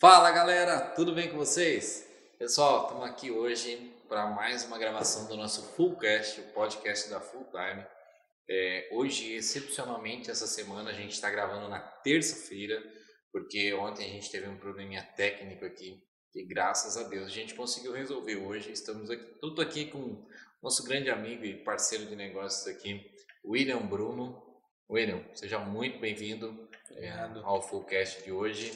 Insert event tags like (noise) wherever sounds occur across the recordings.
Fala galera, tudo bem com vocês? Pessoal, estamos aqui hoje para mais uma gravação do nosso Fullcast, o podcast da Full Time. É, hoje, excepcionalmente, essa semana a gente está gravando na terça-feira, porque ontem a gente teve um probleminha técnico aqui e graças a Deus a gente conseguiu resolver hoje. Estamos aqui, tudo aqui com nosso grande amigo e parceiro de negócios aqui, William Bruno. William, seja muito bem-vindo é, ao Fullcast de hoje.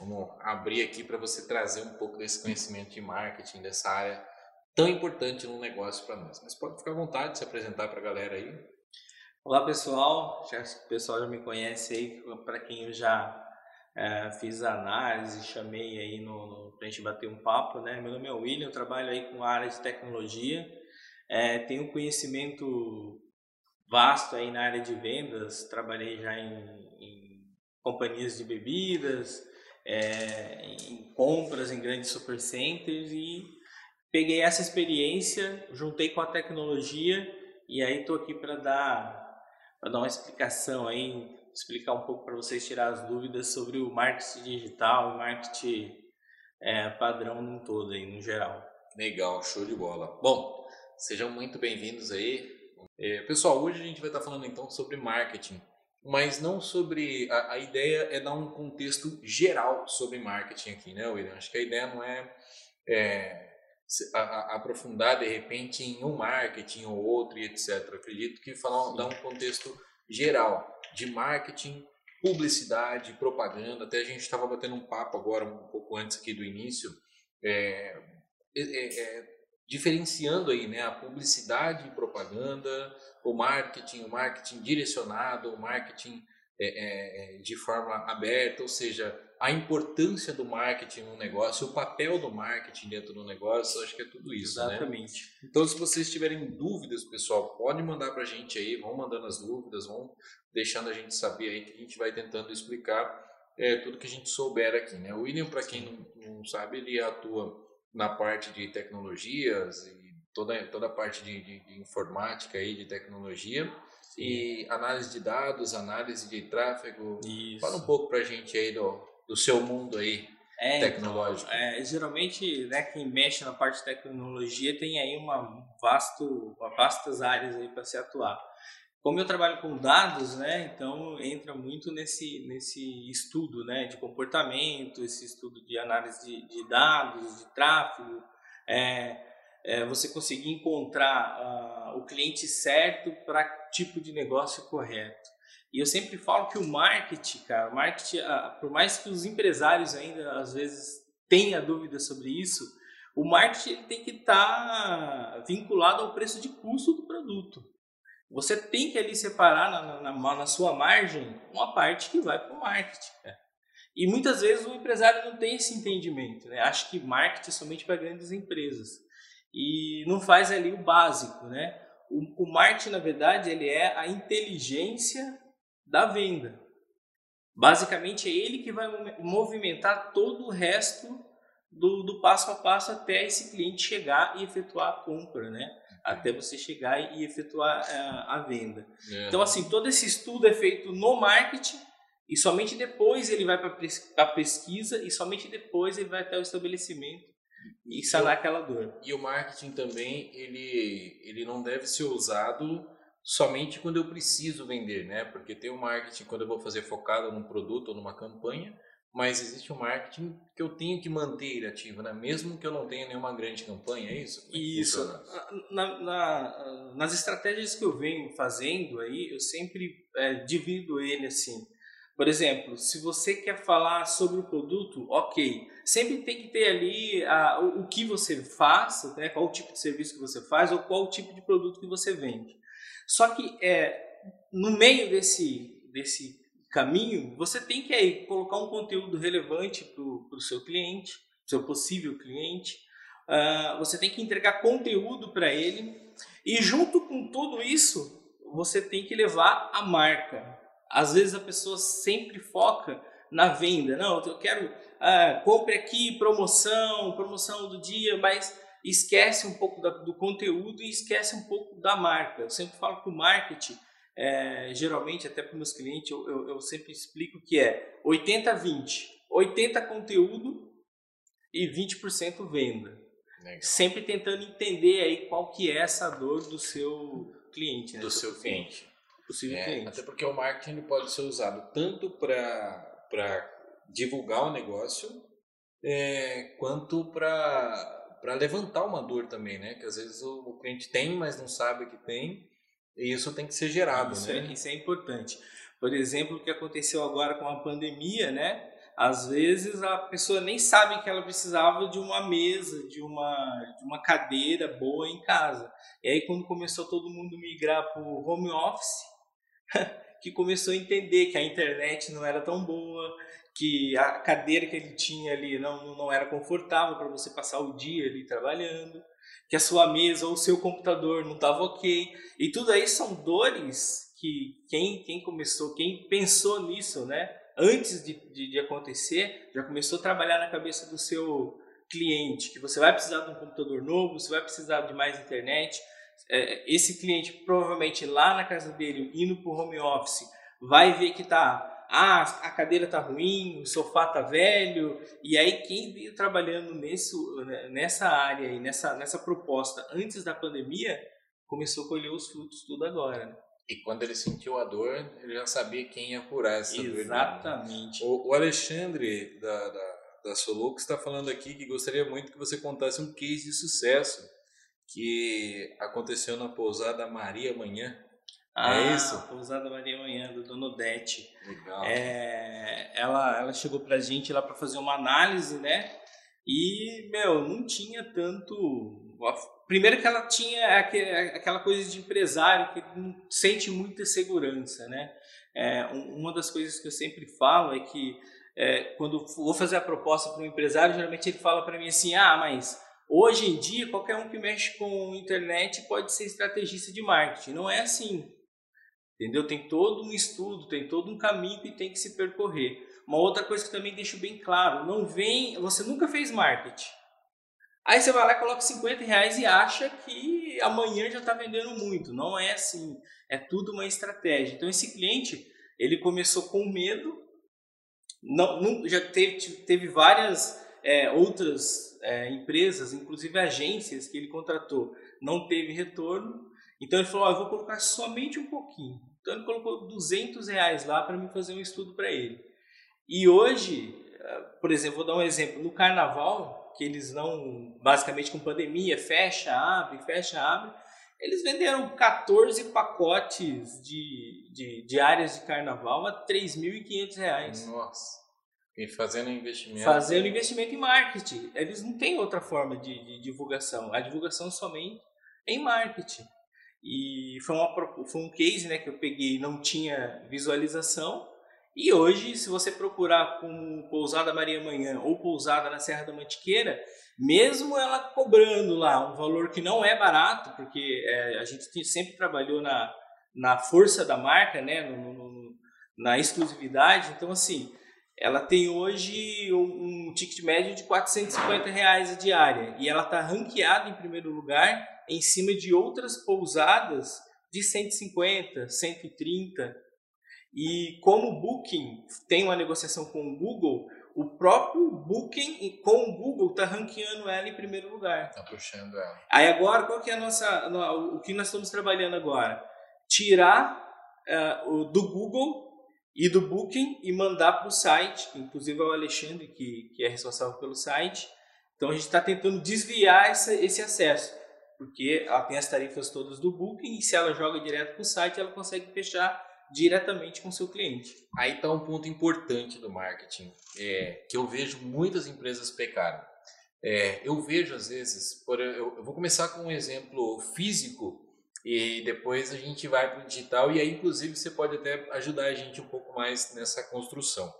Vamos abrir aqui para você trazer um pouco desse conhecimento de marketing, dessa área tão importante no negócio para nós. Mas pode ficar à vontade de se apresentar para a galera aí. Olá pessoal, já, o pessoal já me conhece aí, para quem eu já é, fiz análise, chamei aí no, no para a gente bater um papo, né? Meu nome é William, eu trabalho aí com a área de tecnologia, é, tenho conhecimento vasto aí na área de vendas, trabalhei já em, em companhias de bebidas, é, em compras em grandes supercenters e peguei essa experiência, juntei com a tecnologia e aí estou aqui para dar para dar uma explicação aí, explicar um pouco para vocês tirar as dúvidas sobre o marketing digital e marketing é, padrão no todo aí, no geral. Legal, show de bola. Bom, sejam muito bem-vindos aí. É, pessoal, hoje a gente vai estar falando então sobre marketing mas não sobre. A, a, ideia é dar um contexto geral sobre marketing aqui, né, William? Acho que a ideia não é, é a, a, aprofundar de repente em um marketing ou outro e etc. Acredito que falar, dar um contexto geral de marketing, publicidade, propaganda. Até a gente estava batendo um papo agora, um pouco antes aqui do início, é, é, é diferenciando aí né, a publicidade e propaganda, o marketing, o marketing direcionado, o marketing é, é, é, de forma aberta, ou seja, a importância do marketing no negócio, o papel do marketing dentro do negócio, acho que é tudo isso. Né? Exatamente. Né? Então, se vocês tiverem dúvidas, pessoal, pode mandar para a gente aí, vão mandando as dúvidas, vão deixando a gente saber aí que a gente vai tentando explicar é, tudo que a gente souber aqui. Né? O William, para quem não, não sabe, ele atua na parte de tecnologias e toda, toda a parte de, de, de informática e de tecnologia. Sim. E análise de dados, análise de tráfego. Isso. Fala um pouco para a gente aí do, do seu mundo aí é, então, tecnológico. Então, é, geralmente, né, quem mexe na parte de tecnologia tem aí uma, vasto, uma vastas áreas aí para se atuar. Como eu trabalho com dados, né, então entra muito nesse, nesse estudo né, de comportamento, esse estudo de análise de, de dados, de tráfego, é, é você conseguir encontrar uh, o cliente certo para tipo de negócio correto. E eu sempre falo que o marketing, cara, marketing, uh, por mais que os empresários ainda às vezes tenham dúvida sobre isso, o marketing tem que estar tá vinculado ao preço de custo do produto. Você tem que ali separar na, na, na sua margem uma parte que vai para o marketing. Né? E muitas vezes o empresário não tem esse entendimento, né? acha que marketing é somente para grandes empresas e não faz ali o básico, né? O, o marketing, na verdade, ele é a inteligência da venda. Basicamente é ele que vai movimentar todo o resto do, do passo a passo até esse cliente chegar e efetuar a compra, né? Até você chegar e efetuar a, é, a venda. É. Então, assim, todo esse estudo é feito no marketing e somente depois ele vai para a pesquisa e somente depois ele vai até o estabelecimento e sanar aquela dor. E o marketing também, ele, ele não deve ser usado somente quando eu preciso vender, né? Porque tem o marketing quando eu vou fazer focado num produto ou numa campanha, mas existe um marketing que eu tenho que manter ativo, né? mesmo que eu não tenha nenhuma grande campanha, é isso? É isso. Na, na, nas estratégias que eu venho fazendo aí, eu sempre é, divido ele assim. Por exemplo, se você quer falar sobre o produto, ok. Sempre tem que ter ali a, o, o, que você faz, né? qual o tipo de serviço que você faz ou qual o tipo de produto que você vende. Só que é, no meio desse, desse caminho, você tem que aí colocar um conteúdo relevante para o seu cliente, seu possível cliente. Uh, você tem que entregar conteúdo para ele e junto com tudo isso você tem que levar a marca. Às vezes a pessoa sempre foca na venda, não, eu quero uh, compre aqui promoção, promoção do dia, mas esquece um pouco da, do conteúdo e esquece um pouco da marca. Eu sempre falo que o marketing é, geralmente, até para os meus clientes, eu, eu, eu, sempre explico que é 80-20. 80% conteúdo e 20% venda. Legal. Sempre tentando entender aí qual que é essa dor do seu cliente. Né? Do seu cliente. Possível é, cliente. Até porque o marketing pode ser usado tanto para divulgar o negócio, é, quanto para para levantar uma dor também, né? Que às vezes o, o, cliente tem, mas não sabe que tem, e isso tem que ser gerado, isso né? É, isso é importante. Por exemplo, o que aconteceu agora com a pandemia, né? Às vezes a pessoa nem sabe que ela precisava de uma mesa, de uma, de uma cadeira boa em casa. E aí quando começou todo mundo migrar para o home office, (laughs) que começou a entender que a internet não era tão boa, que a cadeira que ele tinha ali não, não era confortável para você passar o dia ali trabalhando, que a sua mesa ou o seu computador não estava ok. E tudo aí são dores que quem, quem começou, quem pensou nisso, né, antes de, de, de acontecer, já começou a trabalhar na cabeça do seu cliente, que você vai precisar de um computador novo, você vai precisar de mais internet. É, esse cliente provavelmente lá na casa dele, indo para o home office, vai ver que está ah, a cadeira tá ruim, o sofá tá velho, e aí quem veio trabalhando nesse, né, nessa área e nessa, nessa proposta antes da pandemia, começou a colher os frutos tudo agora. Né? E quando ele sentiu a dor, ele já sabia quem ia curar essa dor. Exatamente. O, o, Alexandre da, da, da Solux está falando aqui que gostaria muito que você contasse um case de sucesso que aconteceu na pousada Maria Manhã. É ah, é isso? Pousada Maria Manhã, do Dono Dete. Legal. É, ela, ela chegou pra gente lá para fazer uma análise, né? E, meu, não tinha tanto. Primeiro que ela tinha aquela coisa de empresário que não sente muita segurança, né? É, uma das coisas que eu sempre falo é que é, quando vou fazer a proposta para um empresário, geralmente ele fala para mim assim: ah, mas hoje em dia qualquer um que mexe com internet pode ser estrategista de marketing. Não é assim. Entendeu? Tem todo um estudo, tem todo um caminho que tem que se percorrer. Uma outra coisa que também deixo bem claro, não vem, você nunca fez marketing. Aí você vai lá coloca 50 reais e acha que amanhã já está vendendo muito. Não é assim. É tudo uma estratégia. Então esse cliente, ele começou com medo, não, não já teve, teve várias é, outras é, empresas, inclusive agências que ele contratou, não teve retorno. Então ele falou: eu vou colocar somente um pouquinho. Então ele colocou 200 reais lá para me fazer um estudo para ele. E hoje, eh, por exemplo, vou dar um exemplo. No carnaval, que eles não, basicamente com pandemia, fecha, abre, fecha, abre, eles venderam 14 pacotes de, de, de áreas de carnaval a 3.500 reais. Nossa. E fazendo investimento. Fazendo investimento em marketing. Eles não têm outra forma de, de divulgação. A divulgação somente em marketing. E foi, uma, foi um case né, que eu peguei não tinha visualização. E hoje, se você procurar com Pousada Maria Manhã ou Pousada na Serra da Mantiqueira, mesmo ela cobrando lá um valor que não é barato, porque é, a gente sempre trabalhou na, na força da marca, né, no, no, na exclusividade, então assim, ela tem hoje um, um ticket médio de 450 reais a diária e ela está ranqueada em primeiro lugar em cima de outras pousadas de 150, 130. E como o Booking tem uma negociação com o Google, o próprio Booking com o Google está ranqueando ela em primeiro lugar. Está puxando ela. Aí agora, qual que é a nossa, o que nós estamos trabalhando agora? Tirar uh, do Google e do Booking e mandar para o site, inclusive é o Alexandre que, que é responsável pelo site. Então a gente está tentando desviar essa, esse acesso porque ela tem as tarifas todas do Booking e se ela joga direto para o site, ela consegue fechar diretamente com o seu cliente. Aí está um ponto importante do marketing, é, que eu vejo muitas empresas pecarem. É, eu vejo às vezes, por, eu, eu, vou começar com um exemplo físico e depois a gente vai para o digital e aí inclusive você pode até ajudar a gente um pouco mais nessa construção.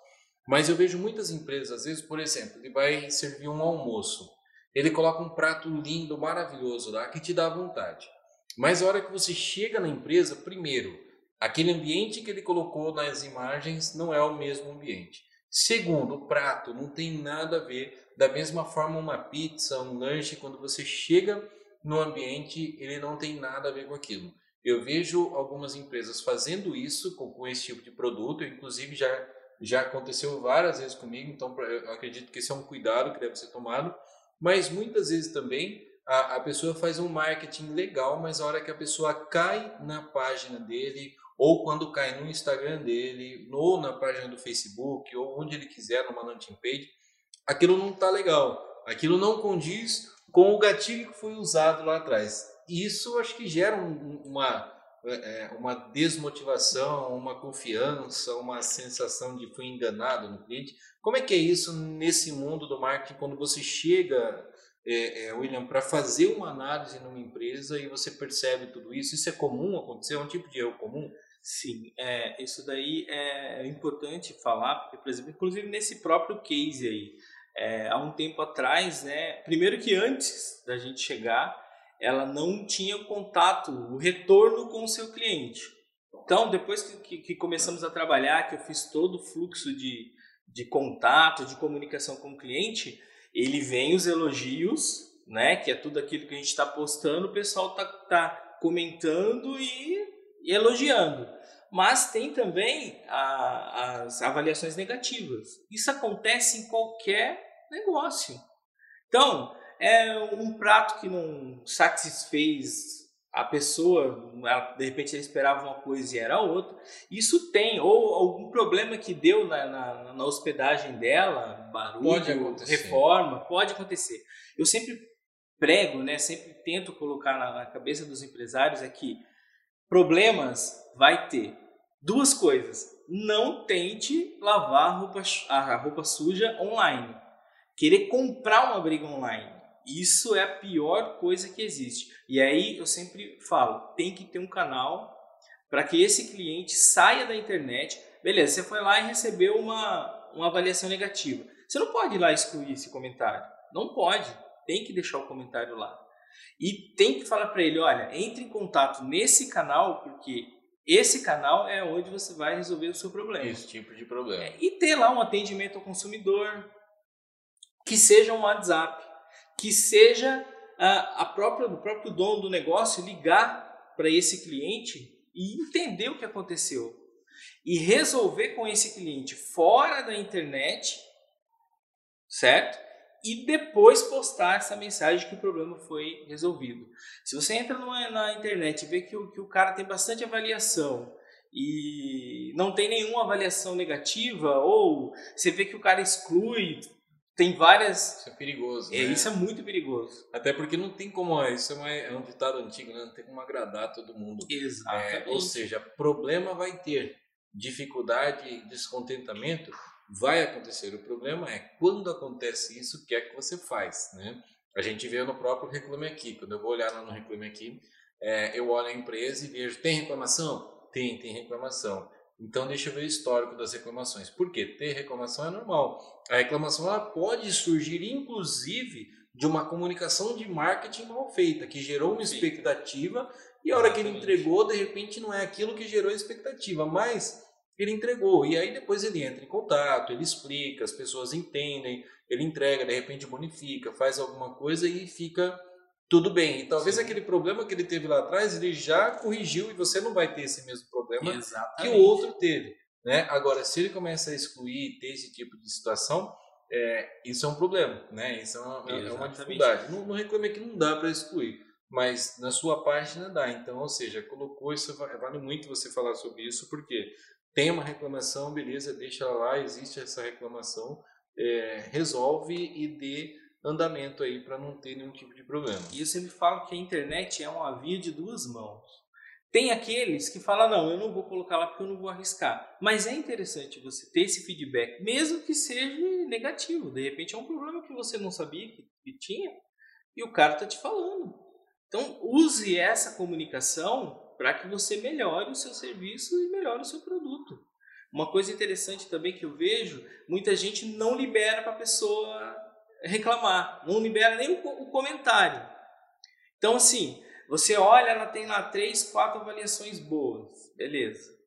Mas eu vejo muitas empresas, às vezes, por exemplo, ele vai servir um almoço. Ele coloca um prato lindo, maravilhoso lá, que te dá vontade. Mas a hora que você chega na empresa, primeiro, aquele ambiente que ele colocou nas imagens não é o mesmo ambiente. Segundo, o prato não tem nada a ver. Da mesma forma, uma pizza, um lanche, quando você chega no ambiente, ele não tem nada a ver com aquilo. Eu vejo algumas empresas fazendo isso com, com esse tipo de produto, inclusive já Já aconteceu várias vezes comigo, então eu acredito que esse é um cuidado que deve ser tomado. Mas muitas vezes também a, a pessoa faz um marketing legal, mas a hora que a pessoa cai na página dele, ou quando cai no Instagram dele, ou na página do Facebook, ou onde ele quiser, numa landing page, aquilo não está legal. Aquilo não condiz com o gatilho que foi usado lá atrás. Isso acho que gera um, uma, é, é, uma desmotivação, uma confiança, uma sensação de fui enganado no cliente. Como é que é isso nesse mundo do marketing quando você chega, é, é, William, para fazer uma análise numa empresa e você percebe tudo isso? Isso é comum acontecer? É um tipo de erro comum? Sim, é, isso daí é importante falar, porque, por exemplo, inclusive nesse próprio case aí, é, há um tempo atrás, né, primeiro que antes da gente chegar, ela não tinha contato, o retorno com o seu cliente. Então, depois que, que começamos a trabalhar, que eu fiz todo o fluxo de, de contato, de comunicação com o cliente, ele vem os elogios, né, que é tudo aquilo que a gente está postando, o pessoal está tá comentando e, e elogiando mas tem também a, as avaliações negativas. Isso acontece em qualquer negócio. Então, é um prato que não satisfez a pessoa, ela, de repente ela esperava uma coisa e era outra. Isso tem, ou algum problema que deu na, na, na hospedagem dela, barulho, pode reforma, pode acontecer. Eu sempre prego, né, sempre tento colocar na, na cabeça dos empresários é que problemas vai ter. Duas coisas. Não tente lavar a roupa, a roupa suja online. Querer comprar uma briga online. Isso é a pior coisa que existe. E aí eu sempre falo, tem que ter um canal para que esse cliente saia da internet. Beleza, você foi lá e recebeu uma, uma avaliação negativa. Você não pode ir lá excluir esse comentário. Não pode. Tem que deixar o comentário lá. E tem que falar para ele, olha, entre em contato nesse canal porque esse canal é onde você vai resolver o seu problema. Esse tipo de problema. É, e ter lá um atendimento ao consumidor, que seja um WhatsApp, que seja a, a própria, o próprio dono do negócio ligar para esse cliente e entender o que aconteceu. E resolver com esse cliente fora da internet, certo? E depois postar essa mensagem que o problema foi resolvido. Se você entra numa, na internet e vê que o, que o cara tem bastante avaliação e não tem nenhuma avaliação negativa, ou você vê que o cara exclui, tem várias. Isso é perigoso. É, né? Isso é muito perigoso. Até porque não tem como. Isso é, uma, é um ditado antigo, né? não tem como agradar todo mundo. Exatamente. É, ou seja, problema vai ter, dificuldade, descontentamento vai acontecer. O problema é quando acontece isso, o que é que você faz, né? A gente vê no próprio Reclame Aqui. Quando eu vou olhar lá no Reclame Aqui, é, eu olho a empresa e vejo, tem reclamação? Tem, tem reclamação. Então deixa eu ver o histórico das reclamações. Por quê? Ter reclamação é normal. A reclamação ela pode surgir, inclusive, de uma comunicação de marketing mal feita, que gerou uma expectativa e a hora que ele entregou, de repente não é aquilo que gerou a expectativa, mas ele entregou. E aí depois ele entra em contato, ele explica, as pessoas entendem, ele entrega, de repente bonifica, faz alguma coisa e fica tudo bem. E talvez Sim. aquele problema que ele teve lá atrás, ele já corrigiu e você não vai ter esse mesmo problema Exatamente. que o outro teve. Né? Agora, se ele começa a excluir, ter esse tipo de situação, é, isso é um problema, né? Isso é uma, é uma dificuldade. No, no Reclame Aqui não dá para excluir, mas na sua página dá. Então, ou seja, colocou isso, vale muito você falar sobre isso, porque tem uma reclamação, beleza, deixa lá, existe essa reclamação, é, resolve e dê andamento aí para não ter nenhum tipo de problema. E eu sempre falo que a internet é uma via de duas mãos. Tem aqueles que falam, não, eu não vou colocar lá porque eu não vou arriscar. Mas é interessante você ter esse feedback, mesmo que seja negativo. De repente é um problema que você não sabia que, tinha e o cara está te falando. Então use essa comunicação para que você melhore o seu serviço e melhore o seu produto. Uma coisa interessante também que eu vejo, muita gente não libera para a pessoa reclamar, não libera nem o, comentário. Então, assim, você olha, ela tem lá três, quatro avaliações boas, beleza.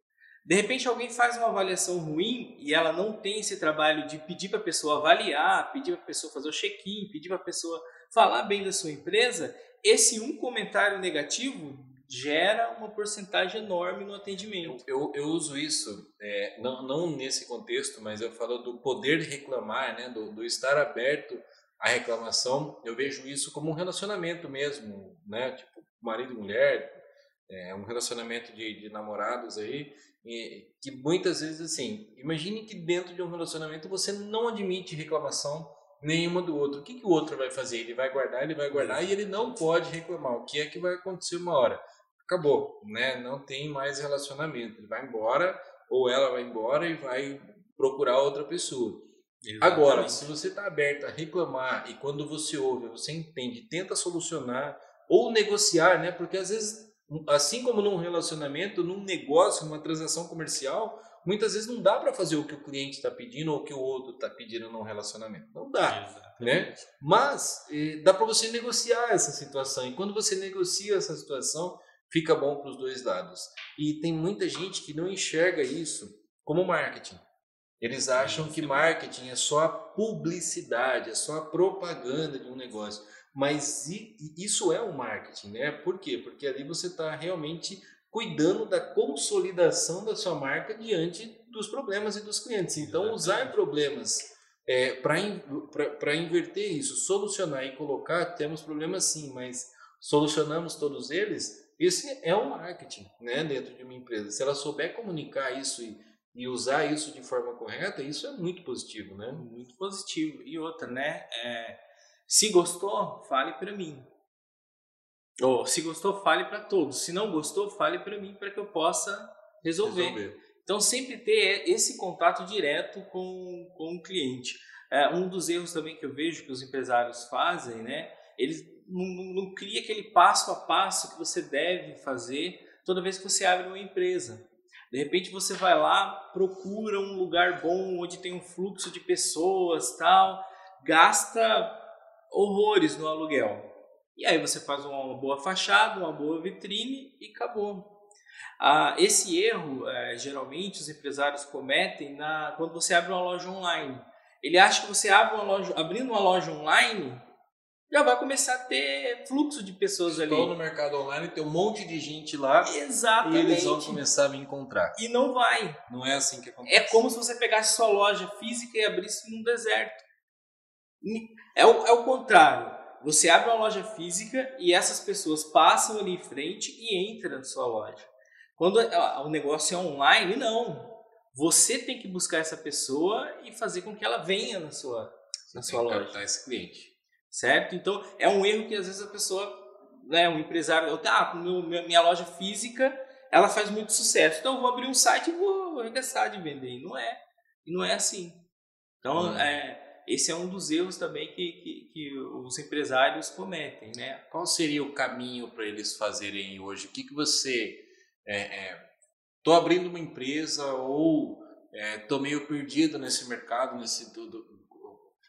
De repente alguém faz uma avaliação ruim e ela não tem esse trabalho de pedir para a pessoa avaliar, pedir para a pessoa fazer o check-in, pedir para a pessoa falar bem da sua empresa, esse um comentário negativo gera uma porcentagem enorme no atendimento. Eu, eu, uso isso, é, não, não nesse contexto, mas eu falo do poder de reclamar, né, do, do estar aberto à reclamação. Eu vejo isso como um relacionamento mesmo, né, tipo marido e mulher, é um relacionamento de, de namorados aí, e, que muitas vezes assim, imagine que dentro de um relacionamento você não admite reclamação nenhuma do outro. O que, que o outro vai fazer? Ele vai guardar, ele vai guardar e ele não pode reclamar. O que é que vai acontecer uma hora? Acabou, né? Não tem mais relacionamento. Ele vai embora ou ela vai embora e vai procurar outra pessoa. Exatamente. Agora, se você está aberto a reclamar e quando você ouve, você entende, tenta solucionar ou negociar, né? Porque às vezes, assim como num relacionamento, num negócio, numa transação comercial, muitas vezes não dá para fazer o que o cliente está pedindo ou o que o outro está pedindo num relacionamento. Não dá, Exatamente. né? Mas eh, dá para você negociar essa situação. E quando você negocia essa situação, fica bom para os dois lados. E tem muita gente que não enxerga isso como marketing. Eles acham que marketing é só a publicidade, é só a propaganda de um negócio. Mas isso é o marketing, né? Por quê? Porque ali você está realmente cuidando da consolidação da sua marca diante dos problemas e dos clientes. Então, usar problemas é, para inverter isso, solucionar e colocar, temos problemas sim, mas solucionamos todos eles, esse é o marketing né, dentro de uma empresa. Se ela souber comunicar isso e, e usar isso de forma correta, isso é muito positivo, né? Muito positivo. E outra, né? É, se gostou, fale para mim. Ou se gostou, fale para todos. Se não gostou, fale para mim para que eu possa resolver. resolver. Então, sempre ter esse contato direto com, com o cliente. É, um dos erros também que eu vejo que os empresários fazem, né? Eles não, não, não cria aquele passo a passo que você deve fazer toda vez que você abre uma empresa. De repente você vai lá, procura um lugar bom onde tem um fluxo de pessoas, tal, gasta horrores no aluguel. E aí você faz uma boa fachada, uma boa vitrine e acabou. Ah, esse erro, é, geralmente, os empresários cometem na, quando você abre uma loja online. Ele acha que você abre uma loja, abrindo uma loja online, já vai começar a ter fluxo de pessoas Estou ali. no mercado online, tem um monte de gente lá. Exatamente. E eles vão começar a me encontrar. E não vai. Não é assim que acontece. É como se você pegasse sua loja física e abrisse num deserto. É o, é o contrário. Você abre uma loja física e essas pessoas passam ali em frente e entram na sua loja. Quando o negócio é online, não. Você tem que buscar essa pessoa e fazer com que ela venha na sua, na sua loja. esse cliente. Certo? Então, é um erro que às vezes a pessoa, né, um empresário, eu, tá, minha loja física, ela faz muito sucesso. Então, eu vou abrir um site e vou arregaçar de vender. E não é. E não é assim. Então, hum. é, esse é um dos erros também que, que, que os empresários cometem, né? Qual seria o caminho para eles fazerem hoje? O que, que você... Estou é, é, abrindo uma empresa ou estou é, meio perdido nesse mercado, nesse tudo,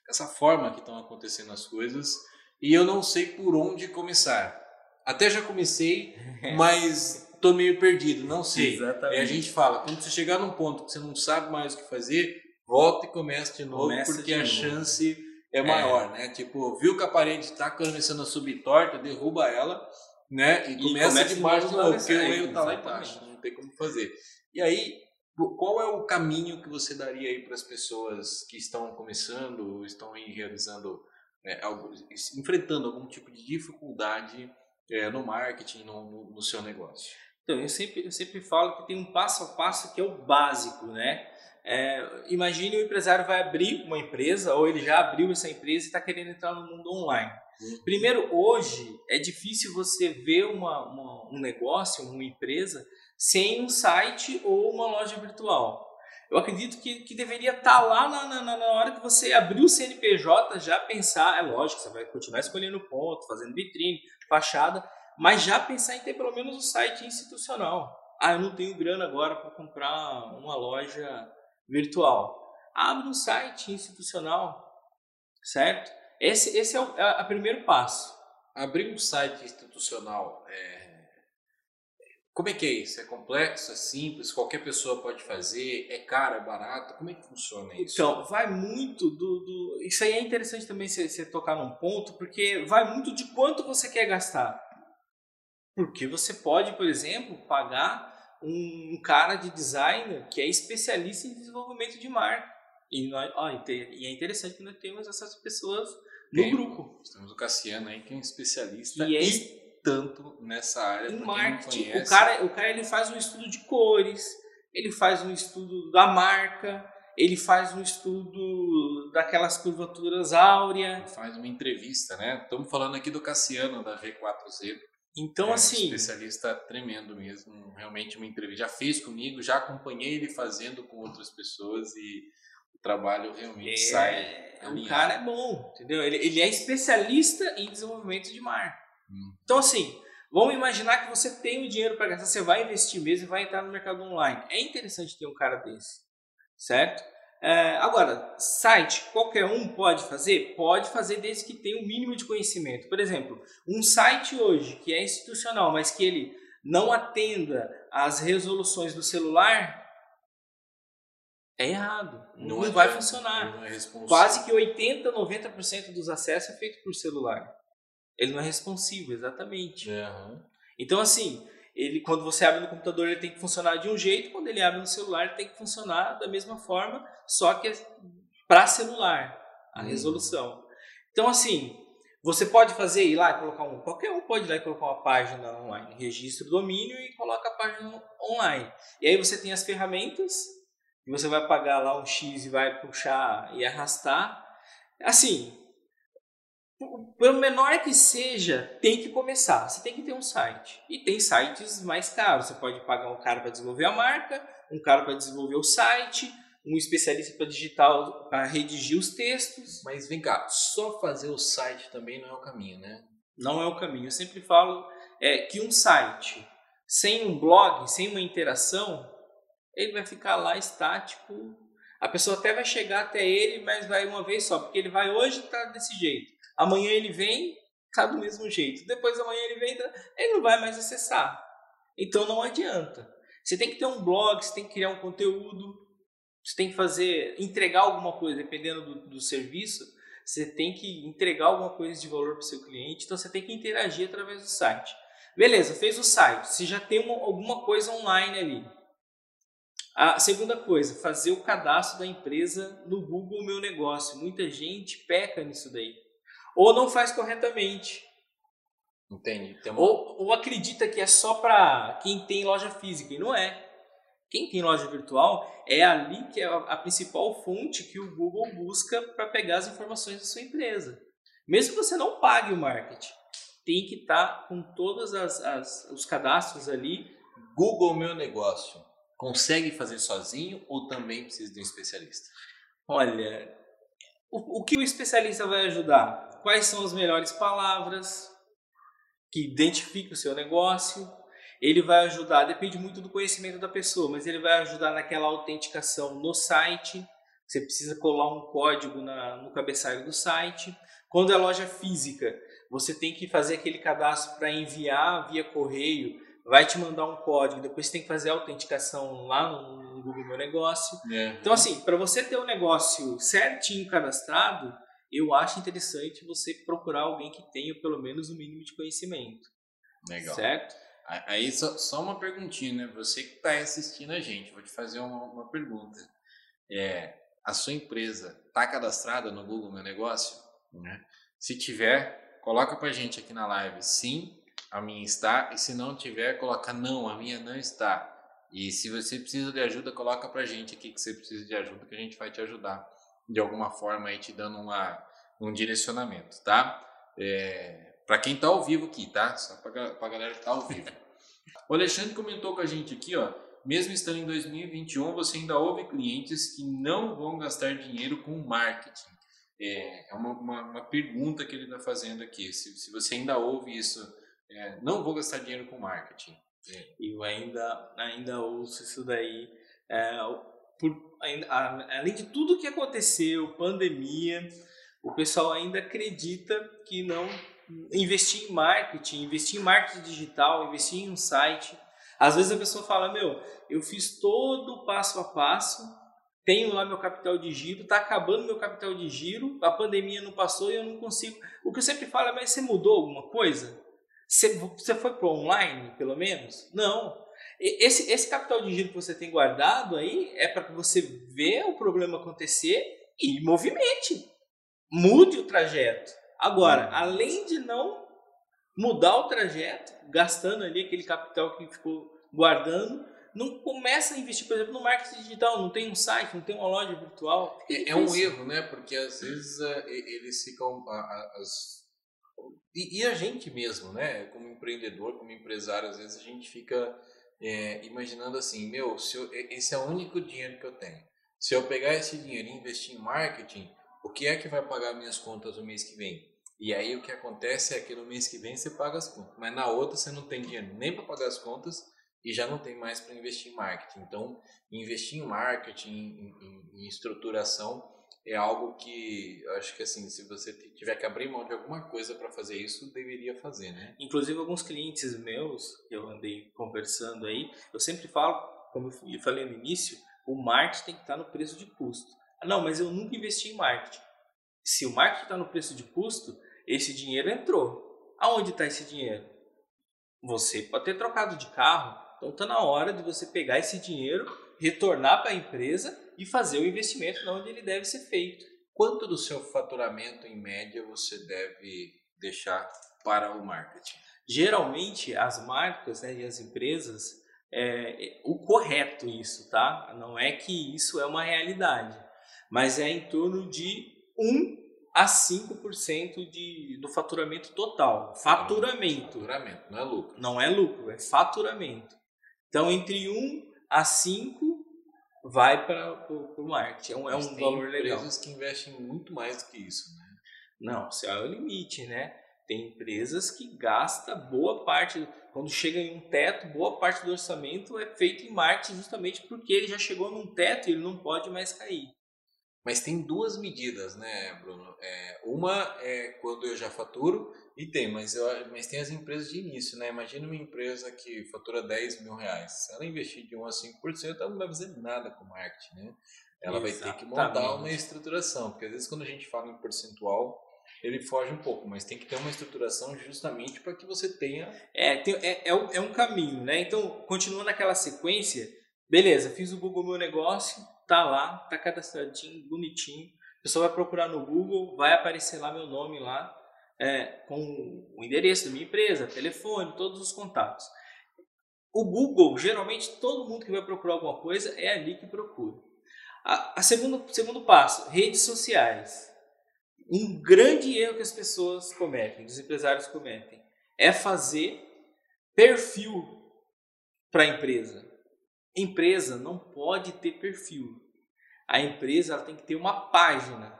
essa forma que estão acontecendo as coisas e eu não sei por onde começar. Até já comecei, (laughs) mas estou meio perdido, não sei. Exatamente. a gente fala, quando você chegar num ponto que você não sabe mais o que fazer, volta e começa de novo, começa porque a novo. chance é, é maior, né? Tipo, viu que a parede está começando a subir torta, derruba ela, né? E, e começa, começa de baixo de novo, porque o erro está lá embaixo, não tem como fazer. E aí, qual é o caminho que você daria aí para as pessoas que estão começando, estão aí realizando, é, algo, enfrentando algum tipo de dificuldade é, no marketing, no, no, no seu negócio? Então, eu sempre, eu sempre falo que tem um passo a passo que é o básico, né? É, imagine o empresário vai abrir uma empresa ou ele já abriu essa empresa e está querendo entrar no mundo online. Uhum. Primeiro, hoje é difícil você ver uma, uma, um negócio, uma empresa, sem um site ou uma loja virtual. Eu acredito que, que deveria estar tá lá na, na, na, hora que você abrir o CNPJ, já pensar, é lógico, você vai continuar escolhendo ponto, fazendo vitrine, fachada, mas já pensar em ter pelo menos um site institucional. Ah, eu não tenho grana agora para comprar uma loja virtual. Abre um site institucional, certo? Esse, esse é o é a primeiro passo. Abrir um site institucional, é... como é que é isso? É complexo, é simples, qualquer pessoa pode fazer, é caro, é barato? Como é que funciona isso? Então, vai muito do... do... Isso aí é interessante também você, você tocar num ponto, porque vai muito de quanto você quer gastar. Porque você pode, por exemplo, pagar um cara de designer que é especialista em desenvolvimento de marca. E, nós, ó, e é interessante que nós temos essas pessoas no Tem, grupo. Temos o Cassiano aí, que é um especialista e, é, e tanto nessa área. Em marketing. O cara, o cara ele faz um estudo de cores, ele faz um estudo da marca, ele faz um estudo daquelas curvaturas áureas. Faz uma entrevista, né? Estamos falando aqui do Cassiano, da V4Z. Então, é assim. Um especialista tremendo mesmo. Realmente uma entrevista. Já fez comigo, já acompanhei ele fazendo com outras pessoas e o trabalho realmente é, sai. O cara é bom, entendeu? Ele, ele é especialista em desenvolvimento de marca. Hum. Então, assim, vamos imaginar que você tem o dinheiro para gastar, você vai investir mesmo e vai entrar no mercado online. É interessante ter um cara desse, certo? É, agora, site, qualquer um pode fazer? Pode fazer desde que tenha um mínimo de conhecimento. Por exemplo, um site hoje que é institucional, mas que ele não atenda às resoluções do celular, é errado. Não, não é, vai funcionar. Não é Quase que 80, 90% dos acessos é feito por celular. Ele não é responsivo, exatamente. Uhum. Então, assim, ele quando você abre no computador ele tem que funcionar de um jeito, quando ele abre no celular ele tem que funcionar da mesma forma, só que é para celular a hum. resolução. Então assim, você pode fazer ir lá e colocar um, qualquer um pode ir lá e colocar uma página online, registra o domínio e coloca a página online. E aí você tem as ferramentas e você vai pagar lá um X e vai puxar e arrastar. Assim, pelo menor que seja, tem que começar. Você tem que ter um site. E tem sites mais caros. Você pode pagar um cara para desenvolver a marca, um cara para desenvolver o site, um especialista para digital para redigir os textos. Mas vem cá, só fazer o site também não é o caminho, né? Não é o caminho. Eu sempre falo é, que um site sem um blog, sem uma interação, ele vai ficar lá estático. A pessoa até vai chegar até ele, mas vai uma vez só, porque ele vai hoje tá desse jeito. Amanhã ele vem, tá do mesmo jeito. Depois amanhã ele vem, tá, ele não vai mais acessar. Então não adianta. Você tem que ter um blog, você tem que criar um conteúdo, você tem que fazer, entregar alguma coisa, dependendo do, do serviço, você tem que entregar alguma coisa de valor para o seu cliente, então você tem que interagir através do site. Beleza, fez o site, você já tem uma, alguma coisa online ali. A segunda coisa, fazer o cadastro da empresa no Google Meu Negócio. Muita gente peca nisso daí ou não faz corretamente. Entendi. Uma... Ou, ou acredita que é só para quem tem loja física, e não é. Quem tem loja virtual é ali que é a principal fonte que o Google busca para pegar as informações da sua empresa. Mesmo que você não pague o marketing, tem que estar tá com todos as, as, os cadastros ali. Google Meu Negócio, consegue fazer sozinho ou também precisa de um especialista? Olha, o, o que o especialista vai ajudar? Quais são as melhores palavras que identificam o seu negócio. Ele vai ajudar, depende muito do conhecimento da pessoa, mas ele vai ajudar naquela autenticação no site. Você precisa colar um código na, no cabeçalho do site. Quando é loja física, você tem que fazer aquele cadastro para enviar via correio, vai te mandar um código, depois você tem que fazer a autenticação lá no, Google Meu Negócio. É. Então, assim, para você ter um negócio certinho cadastrado, eu acho interessante você procurar alguém que tenha pelo menos o um mínimo de conhecimento. Legal. Certo? Aí só, só uma perguntinha, né? Você que está assistindo a gente, vou te fazer uma, uma pergunta. É, a sua empresa está cadastrada no Google Meu Negócio? Né? Se tiver, coloca para gente aqui na live. Sim, a minha está. E se não tiver, coloca não, a minha não está. E se você precisa de ajuda, coloca para gente aqui que você precisa de ajuda, que a gente vai te ajudar de alguma forma aí te dando uma, um direcionamento, tá? É, para quem tá ao vivo aqui, tá? Só para a galera que tá ao vivo. O Alexandre comentou com a gente aqui, ó. Mesmo estando em 2021, você ainda ouve clientes que não vão gastar dinheiro com marketing. É, é uma, uma, uma pergunta que ele está fazendo aqui. Se, se você ainda ouve isso, é, não vou gastar dinheiro com marketing. É. Eu ainda, ainda ouço isso daí. É, por, além de tudo que aconteceu, pandemia, o pessoal ainda acredita que não investir em marketing, investir em marketing digital, investir em um site. Às vezes a pessoa fala: Meu, eu fiz todo o passo a passo, tenho lá meu capital de giro, está acabando meu capital de giro, a pandemia não passou e eu não consigo. O que eu sempre falo é: Mas você mudou alguma coisa? Você foi para online, pelo menos? Não. Esse, esse capital de giro que você tem guardado aí é para que você ver o problema acontecer e movimente. Mude o trajeto. Agora, uhum. além de não mudar o trajeto, gastando ali aquele capital que ficou guardando, não começa a investir, por exemplo, no marketing digital, não tem um site, não tem uma loja virtual. É, é, um erro, né? Porque às vezes uh, eles ficam. Uh, as... E, e, a gente mesmo, né? Como empreendedor, como empresário, às vezes a gente fica é, imaginando assim: meu, se eu, esse é o único dinheiro que eu tenho. Se eu pegar esse dinheiro e investir em marketing, o que é que vai pagar minhas contas no mês que vem? E aí o que acontece é que no mês que vem você paga as contas, mas na outra você não tem dinheiro nem para pagar as contas e já não tem mais para investir em marketing. Então, investir em marketing, em, em, em estruturação, é algo que acho que assim, se você tiver que abrir mão de alguma coisa para fazer isso, deveria fazer, né? Inclusive alguns clientes meus que eu andei conversando aí, eu sempre falo, como eu falei no início, o marketing tem que estar no preço de custo. Ah, não, mas eu nunca investi em marketing. Se o marketing está no preço de custo, esse dinheiro entrou. Aonde está esse dinheiro? Você pode ter trocado de carro, então está na hora de você pegar esse dinheiro, retornar para a empresa e fazer o investimento onde ele deve ser feito. Quanto do seu faturamento em média você deve deixar para o marketing? Geralmente as marcas né, e as empresas é, é o correto isso, tá? Não é que isso é uma realidade, mas é em torno de 1 a 5% de, do faturamento total. Faturamento. Faturamento, não é lucro. Não é lucro, é faturamento. Então, entre 1 a 5 vai para o marketing. É um, é um valor legal. Tem empresas que investem muito mais do que isso, né? Não, isso é o limite, né? Tem empresas que gastam boa parte, quando chega em um teto, boa parte do orçamento é feito em marketing justamente porque ele já chegou num teto e ele não pode mais cair. Mas tem duas medidas, né, Bruno? É, uma é quando eu já faturo e tem, mas, eu, mas tem as empresas de início, né? Imagina uma empresa que fatura 10 mil reais. Se ela investir de 1 a 5%, ela não vai fazer nada com marketing, né? Ela Exatamente. vai ter que montar uma estruturação, porque às vezes quando a gente fala em percentual, ele foge um pouco, mas tem que ter uma estruturação justamente para que você tenha. É, tem, é, é, é um caminho, né? Então, continuando naquela sequência, beleza, fiz o Google Meu Negócio, tá lá, tá cadastradinho, bonitinho. A pessoa vai procurar no Google, vai aparecer lá meu nome lá, é, com o endereço da minha empresa, telefone, todos os contatos. O Google, geralmente todo mundo que vai procurar alguma coisa é ali que procura. A, a segundo, segundo passo, redes sociais. Um grande erro que as pessoas cometem, os empresários cometem, é fazer perfil para a empresa. Empresa não pode ter perfil. A empresa tem que ter uma página.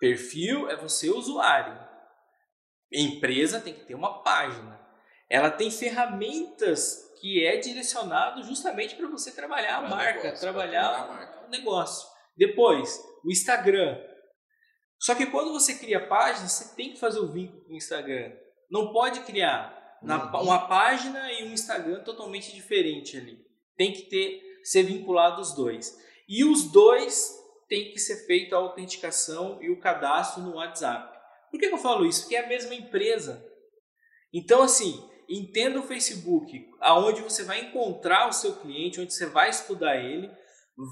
Perfil é você usuário. Empresa tem que ter uma página. Ela tem ferramentas que é direcionado justamente para você trabalhar a marca, negócio, trabalhar marca. o negócio. Depois, o Instagram. Só que quando você cria página, você tem que fazer o vínculo com o Instagram. Não pode criar uma página e um Instagram totalmente diferente ali tem que ter ser vinculado os dois. E os dois tem que ser feita a autenticação e o cadastro no WhatsApp. Por que, que eu falo isso? Porque é a mesma empresa. Então, assim, entenda o Facebook, aonde você vai encontrar o seu cliente, onde você vai estudar ele,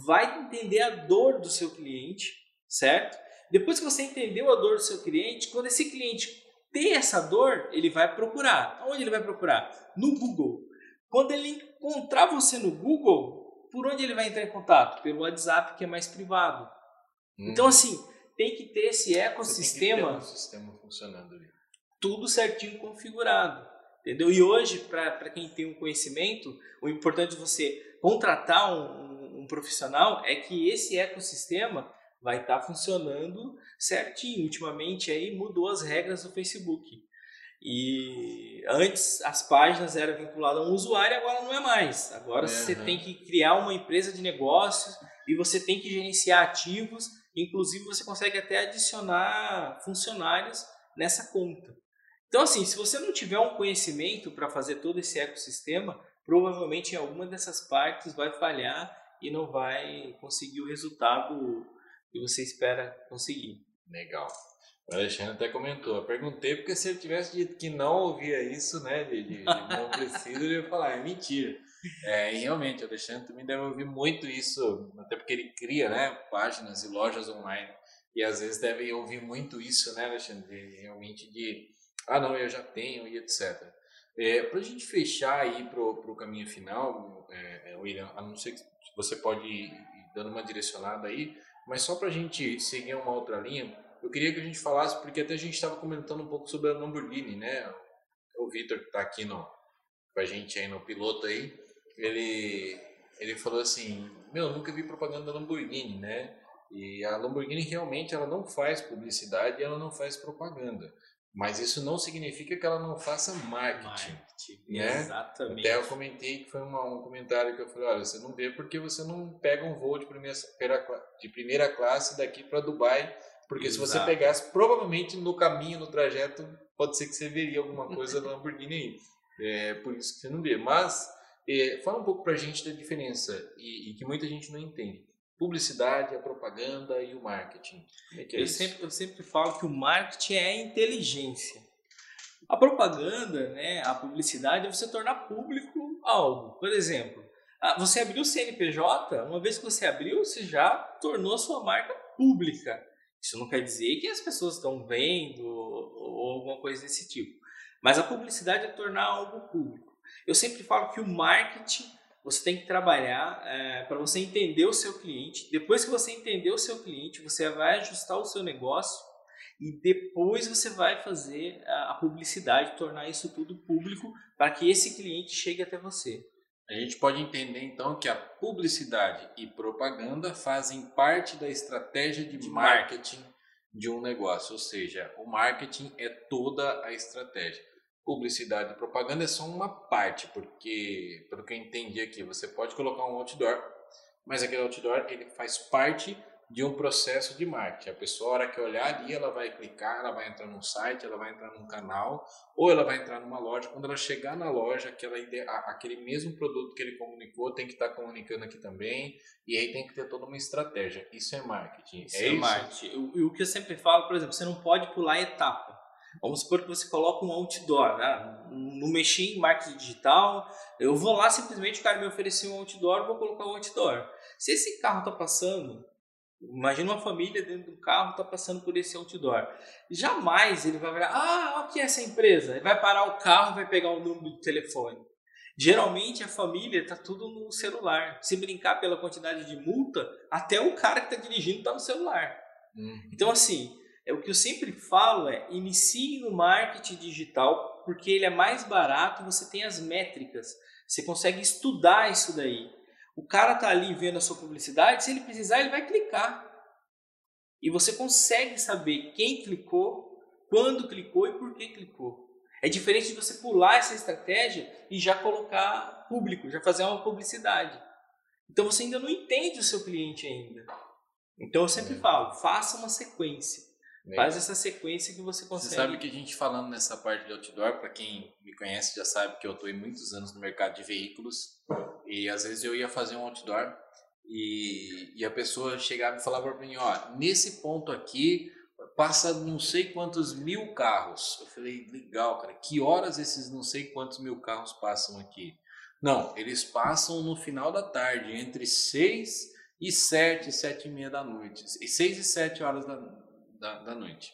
vai entender a dor do seu cliente, certo? Depois que você entendeu a dor do seu cliente, quando esse cliente tem essa dor, ele vai procurar. Onde ele vai procurar? No Google. Quando ele encontrar você no Google, por onde ele vai entrar em contato? Pelo WhatsApp, que é mais privado. Hum. Então, assim, tem que ter esse ecossistema. Tem que ter um sistema funcionando ali. Tudo certinho configurado. Entendeu? E hoje, para quem tem um conhecimento, o importante de você contratar um, um, um profissional é que esse ecossistema vai estar tá funcionando certinho. Ultimamente aí mudou as regras do Facebook. E antes as páginas eram vinculadas a um usuário, agora não é mais. Agora você tem que criar uma empresa de negócios e você tem que gerenciar ativos. Inclusive você consegue até adicionar funcionários nessa conta. Então assim, se você não tiver um conhecimento para fazer todo esse ecossistema, provavelmente em alguma dessas partes vai falhar e não vai conseguir o resultado que você espera conseguir. Legal. O Alexandre até comentou. Eu perguntei porque se ele tivesse dito que não ouvia isso, né, de, de, de (laughs) não precisa, ele ia falar, é mentira. É, e realmente, o Alexandre também deve ouvir muito isso, até porque ele cria, né, páginas e lojas online. E às vezes deve ouvir muito isso, né, Alexandre, realmente de, ah, não, eu já tenho e etc. É, para a gente fechar aí para o caminho final, é, é, William, a não ser que você pode ir dando uma direcionada aí, mas só para a gente seguir uma outra linha, eu queria que a gente falasse, porque até a gente estava comentando um pouco sobre a Lamborghini, né? O Vitor que está aqui no, com a gente aí no piloto aí, ele, ele falou assim, meu, nunca vi propaganda da Lamborghini, né? E a Lamborghini realmente ela não faz publicidade, ela não faz propaganda. Mas isso não significa que ela não faça marketing. marketing né? Exatamente. Até eu comentei que foi uma, um comentário que eu falei: olha, você não vê porque você não pega um voo de primeira, de primeira classe daqui para Dubai. Porque Exato. se você pegasse, provavelmente no caminho, no trajeto, pode ser que você veria alguma coisa da Lamborghini aí. É por isso que você não vê. Mas é, fala um pouco para a gente da diferença e, e que muita gente não entende publicidade, a propaganda e o marketing. É é eu, sempre, eu sempre falo que o marketing é a inteligência. A propaganda, né, a publicidade é você tornar público algo. Por exemplo, você abriu o CNPJ, uma vez que você abriu, você já tornou a sua marca pública. Isso não quer dizer que as pessoas estão vendo ou alguma coisa desse tipo. Mas a publicidade é tornar algo público. Eu sempre falo que o marketing você tem que trabalhar é, para você entender o seu cliente. Depois que você entender o seu cliente, você vai ajustar o seu negócio e depois você vai fazer a publicidade, tornar isso tudo público para que esse cliente chegue até você. A gente pode entender então que a publicidade e propaganda fazem parte da estratégia de, de marketing, marketing de um negócio, ou seja, o marketing é toda a estratégia. Publicidade e propaganda é só uma parte, porque, pelo que eu entendi aqui, você pode colocar um outdoor, mas aquele outdoor ele faz parte de um processo de marketing. A pessoa, a hora que olhar ali, ela vai clicar, ela vai entrar num site, ela vai entrar num canal, ou ela vai entrar numa loja. Quando ela chegar na loja, aquela ideia, aquele mesmo produto que ele comunicou tem que estar comunicando aqui também, e aí tem que ter toda uma estratégia. Isso é marketing. Isso é, é isso? marketing. E o que eu sempre falo, por exemplo, você não pode pular etapa. Vamos supor que você coloca um outdoor, né? No mexi em marketing digital, eu vou lá simplesmente o cara me ofereceu um outdoor, vou colocar um outdoor. Se esse carro está passando, imagina uma família dentro do carro está passando por esse outdoor, jamais ele vai virar, ah, aqui é essa empresa. Ele vai parar o carro, e vai pegar o número do telefone. Geralmente a família está tudo no celular. Se brincar pela quantidade de multa, até o cara que está dirigindo está no celular. Uhum. Então assim, é o que eu sempre falo é inicie no marketing digital porque ele é mais barato, você tem as métricas, você consegue estudar isso daí. O cara tá ali vendo a sua publicidade, se ele precisar ele vai clicar. E você consegue saber quem clicou, quando clicou e por que clicou. É diferente de você pular essa estratégia e já colocar público, já fazer uma publicidade. Então você ainda não entende o seu cliente ainda. Então eu sempre é. falo, faça uma sequência. Faz essa sequência que você consegue. Você sabe que a gente falando nessa parte de outdoor, para quem me conhece já sabe que eu estou muitos anos no mercado de veículos e às vezes eu ia fazer um outdoor e, e a pessoa chegava e falava para mim, ó, nesse ponto aqui passa não sei quantos mil carros. Eu falei, legal, cara, que horas esses não sei quantos mil carros passam aqui? Não, eles passam no final da tarde, entre 6 e 7, 7 e meia da noite. E 6 e 7 horas da, da, da noite.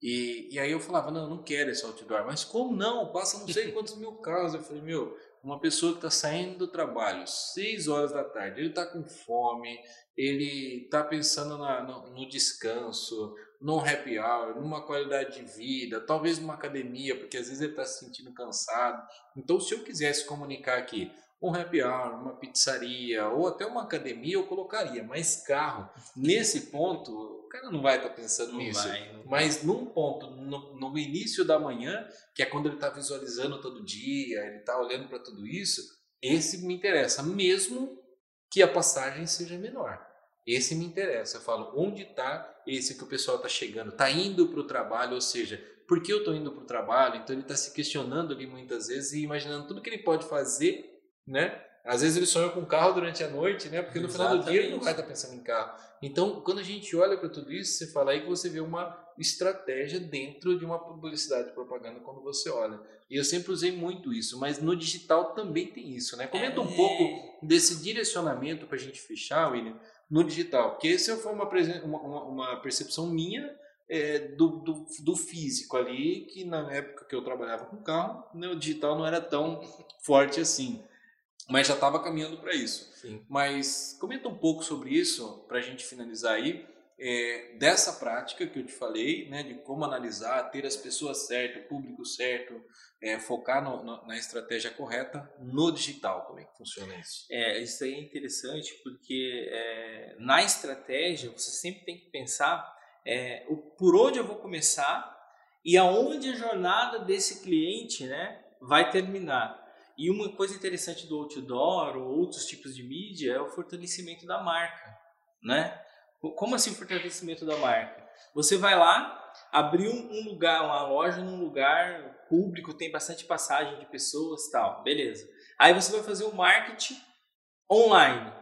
E, e aí eu falava, não, eu não quero esse outdoor. Mas como não? Passa não sei (laughs) quantos mil carros. Eu falei, meu, uma pessoa que está saindo do trabalho 6 horas da tarde, ele está com fome, ele está pensando na, no, no, descanso, num happy hour, numa qualidade de vida, talvez numa academia, porque às vezes ele está se sentindo cansado. Então, se eu quisesse comunicar aqui um happy hour, uma pizzaria ou até uma academia, eu colocaria. Mas carro, nesse ponto, o cara não vai estar tá pensando não nisso. Vai, não Mas vai. num ponto, no, no, início da manhã, que é quando ele está visualizando todo dia, ele está olhando para tudo isso, esse me interessa, mesmo que a passagem seja menor. Esse me interessa. Eu falo, onde está esse que o pessoal está chegando? Está indo para o trabalho, ou seja, por que eu estou indo para o trabalho? Então ele está se questionando ali muitas vezes e imaginando tudo que ele pode fazer né? Às vezes ele sonha com carro durante a noite, né? Porque no final do dia ele não vai estar pensando em carro. Então, quando a gente olha para tudo isso, você fala aí que você vê uma estratégia dentro de uma publicidade propaganda quando você olha. E eu sempre usei muito isso, mas no digital também tem isso, né? Comenta um é. pouco desse direcionamento para a gente fechar, William, no digital. Porque essa foi uma, uma, uma percepção minha é, do, do, do, físico ali, que na época que eu trabalhava com carro, né, o digital não era tão forte assim. Mas já estava caminhando para isso. Sim. Mas comenta um pouco sobre isso, para a gente finalizar aí, é, dessa prática que eu te falei, né, de como analisar, ter as pessoas certas, o público certo, é, focar no, no, na estratégia correta no digital. Como é que funciona isso? É, isso aí é interessante porque é, na estratégia você sempre tem que pensar é, o, por onde eu vou começar e aonde a jornada desse cliente né, vai terminar. E uma coisa interessante do outdoor ou outros tipos de mídia é o fortalecimento da marca, né? Como assim fortalecimento da marca? Você vai lá, abriu um lugar, uma loja num lugar público, tem bastante passagem de pessoas, tal, beleza? Aí você vai fazer o marketing online,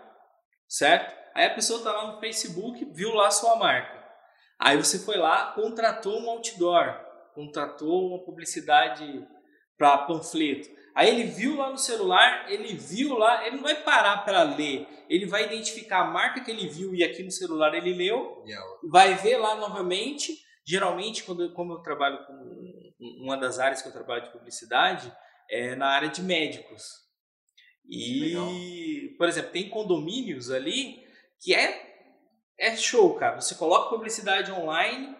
certo? Aí a pessoa está lá no Facebook, viu lá sua marca. Aí você foi lá, contratou um outdoor, contratou uma publicidade para panfleto. Aí ele viu lá no celular, ele viu lá, ele não vai parar para ler, ele vai identificar a marca que ele viu e aqui no celular ele leu, vai ver lá novamente. Geralmente, quando como eu trabalho com uma das áreas que eu trabalho de publicidade é na área de médicos. E, Legal. por exemplo, tem condomínios ali que é é show, cara. Você coloca publicidade online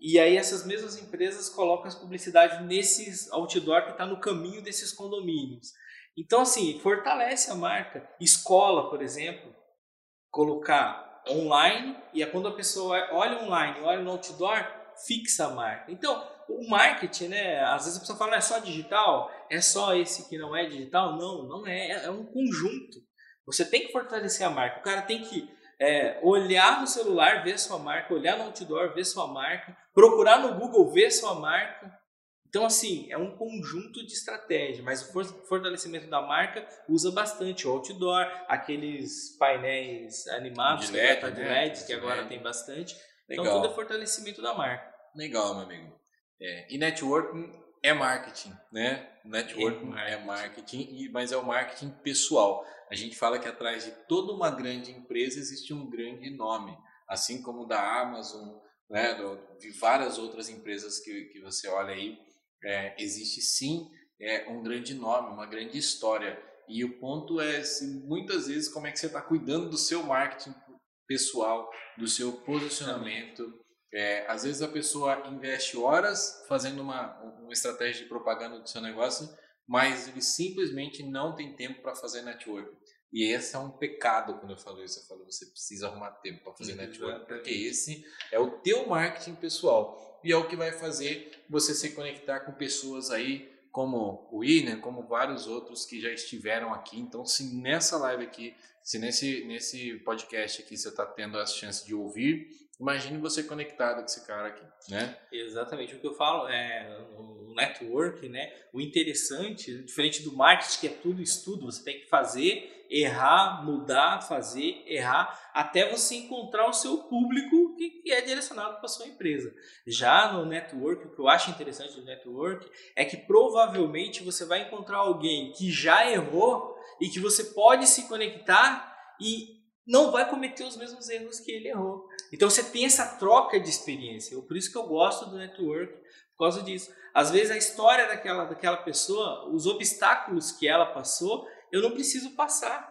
e aí essas mesmas empresas colocam as publicidades nesses outdoor que está no caminho desses condomínios. Então, assim, fortalece a marca. Escola, por exemplo, colocar online e é quando a pessoa olha online, olha no outdoor, fixa a marca. Então, o marketing, né? Às vezes a pessoa fala, é só digital? É só esse que não é digital? Não, não é. É um conjunto. Você tem que fortalecer a marca. O cara tem que é, olhar no celular, ver sua marca, olhar no outdoor, ver sua marca, procurar no Google, ver sua marca. Então, assim, é um conjunto de estratégia, mas o fortalecimento da marca usa bastante o outdoor, aqueles painéis animados, de LED, que, de né? LED, que agora tem bastante. Então, Legal. Então, tudo é fortalecimento da marca. Legal, meu amigo. É, e networking é marketing, né? Networking é, é marketing, mas é o marketing pessoal. A gente fala que atrás de toda uma grande empresa existe um grande nome, assim como da Amazon, né, de várias outras empresas que, que você olha aí, é, existe sim é, um grande nome, uma grande história. E o ponto é, se, muitas vezes, como é que você está cuidando do seu marketing pessoal, do seu posicionamento. É, às vezes a pessoa investe horas fazendo uma, uma estratégia de propaganda do seu negócio, mas ele simplesmente não tem tempo para fazer network. E esse é um pecado quando eu falo isso. Eu falo, você precisa arrumar tempo para fazer network, porque esse é o teu marketing pessoal. E é o que vai fazer você se conectar com pessoas aí, como o William, como vários outros que já estiveram aqui. Então, se nessa live aqui, se nesse, nesse podcast aqui você está tendo a chance de ouvir, imagine você conectado com esse cara aqui, né? Exatamente. O que eu falo é o network, né? O interessante, diferente do marketing, que é tudo estudo, você tem que fazer errar, mudar, fazer, errar, até você encontrar o seu público que é direcionado para a sua empresa. Já no network, o que eu acho interessante do network é que provavelmente você vai encontrar alguém que já errou e que você pode se conectar e não vai cometer os mesmos erros que ele errou. Então você tem essa troca de experiência. Por isso que eu gosto do network, por causa disso. Às vezes a história daquela, daquela pessoa, os obstáculos que ela passou, eu não preciso passar.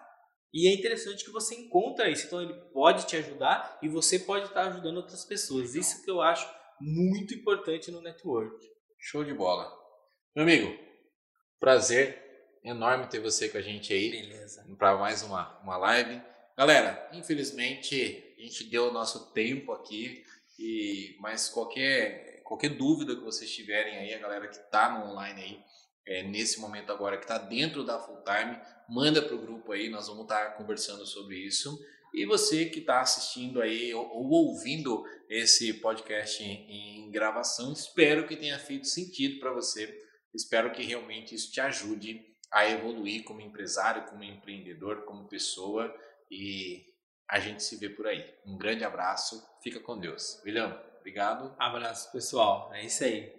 E é interessante que você encontra isso. Então ele pode te ajudar e você pode estar ajudando outras pessoas. Isso que eu acho muito importante no network. Show de bola. Meu amigo, prazer enorme ter você com a gente aí. Beleza. Para mais uma, uma live. Galera, infelizmente a gente deu o nosso tempo aqui. E, mas qualquer, qualquer dúvida que vocês tiverem aí, a galera que está no online aí, é, nesse momento agora que está dentro da Full Time, manda para o grupo aí, nós vamos estar tá conversando sobre isso. E você que está assistindo aí ou, ou, ouvindo esse podcast em, em gravação, espero que tenha feito sentido para você. Espero que realmente isso te ajude a evoluir como empresário, como empreendedor, como pessoa e a gente se vê por aí. Um grande abraço, fica com Deus. William, obrigado. Abraço, pessoal. É isso aí.